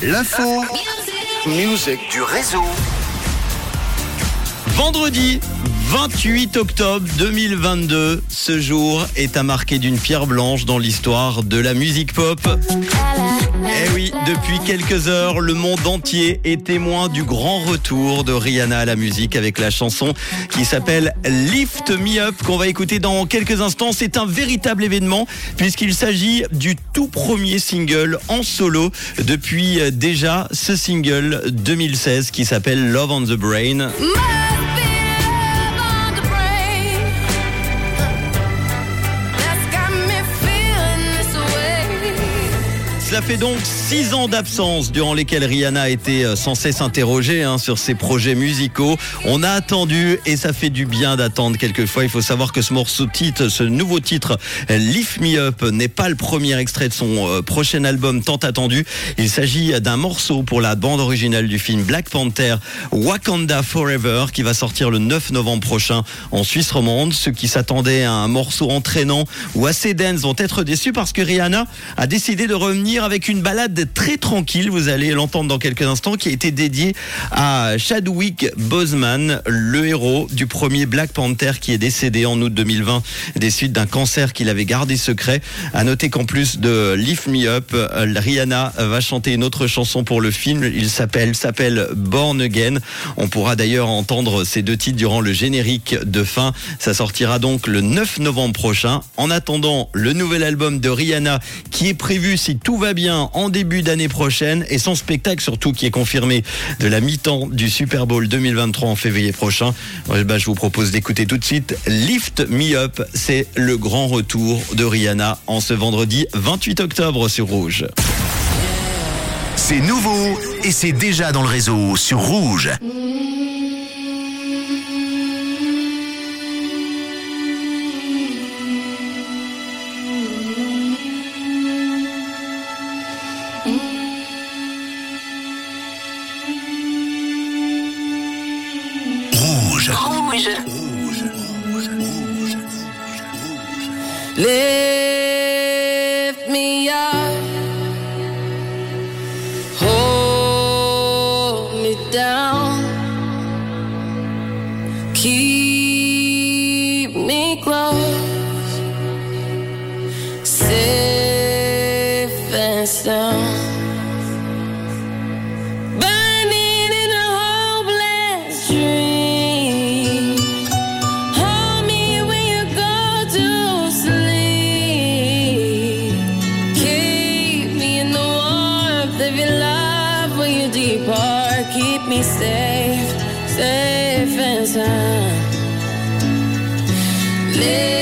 L'info. Musique du réseau. Vendredi 28 octobre 2022, ce jour est à marquer d'une pierre blanche dans l'histoire de la musique pop. Eh oui, depuis quelques heures, le monde entier est témoin du grand retour de Rihanna à la musique avec la chanson qui s'appelle Lift Me Up qu'on va écouter dans quelques instants. C'est un véritable événement puisqu'il s'agit du tout premier single en solo depuis déjà ce single 2016 qui s'appelle Love on the Brain. Cela fait donc six ans d'absence durant lesquels Rihanna a été euh, sans cesse interrogée hein, sur ses projets musicaux. On a attendu et ça fait du bien d'attendre quelquefois. Il faut savoir que ce morceau titre, ce nouveau titre, Lift Me Up, n'est pas le premier extrait de son euh, prochain album tant attendu. Il s'agit d'un morceau pour la bande originale du film Black Panther, Wakanda Forever, qui va sortir le 9 novembre prochain en Suisse romande. Ceux qui s'attendaient à un morceau entraînant ou assez dense vont être déçus parce que Rihanna a décidé de revenir avec une balade très tranquille, vous allez l'entendre dans quelques instants, qui a été dédiée à Chadwick Boseman, le héros du premier Black Panther qui est décédé en août 2020 des suites d'un cancer qu'il avait gardé secret. À noter qu'en plus de Lift Me Up, Rihanna va chanter une autre chanson pour le film. Il s'appelle s'appelle Born Again. On pourra d'ailleurs entendre ces deux titres durant le générique de fin. Ça sortira donc le 9 novembre prochain. En attendant, le nouvel album de Rihanna qui est prévu si tout va bien en début d'année prochaine et son spectacle surtout qui est confirmé de la mi-temps du Super Bowl 2023 en février prochain. Bah, je vous propose d'écouter tout de suite Lift Me Up. C'est le grand retour de Rihanna en ce vendredi 28 octobre sur Rouge. C'est nouveau et c'est déjà dans le réseau sur Rouge. Rouge. Lift me up, hold me down, keep me close, depart. Keep me safe, safe and sound. Live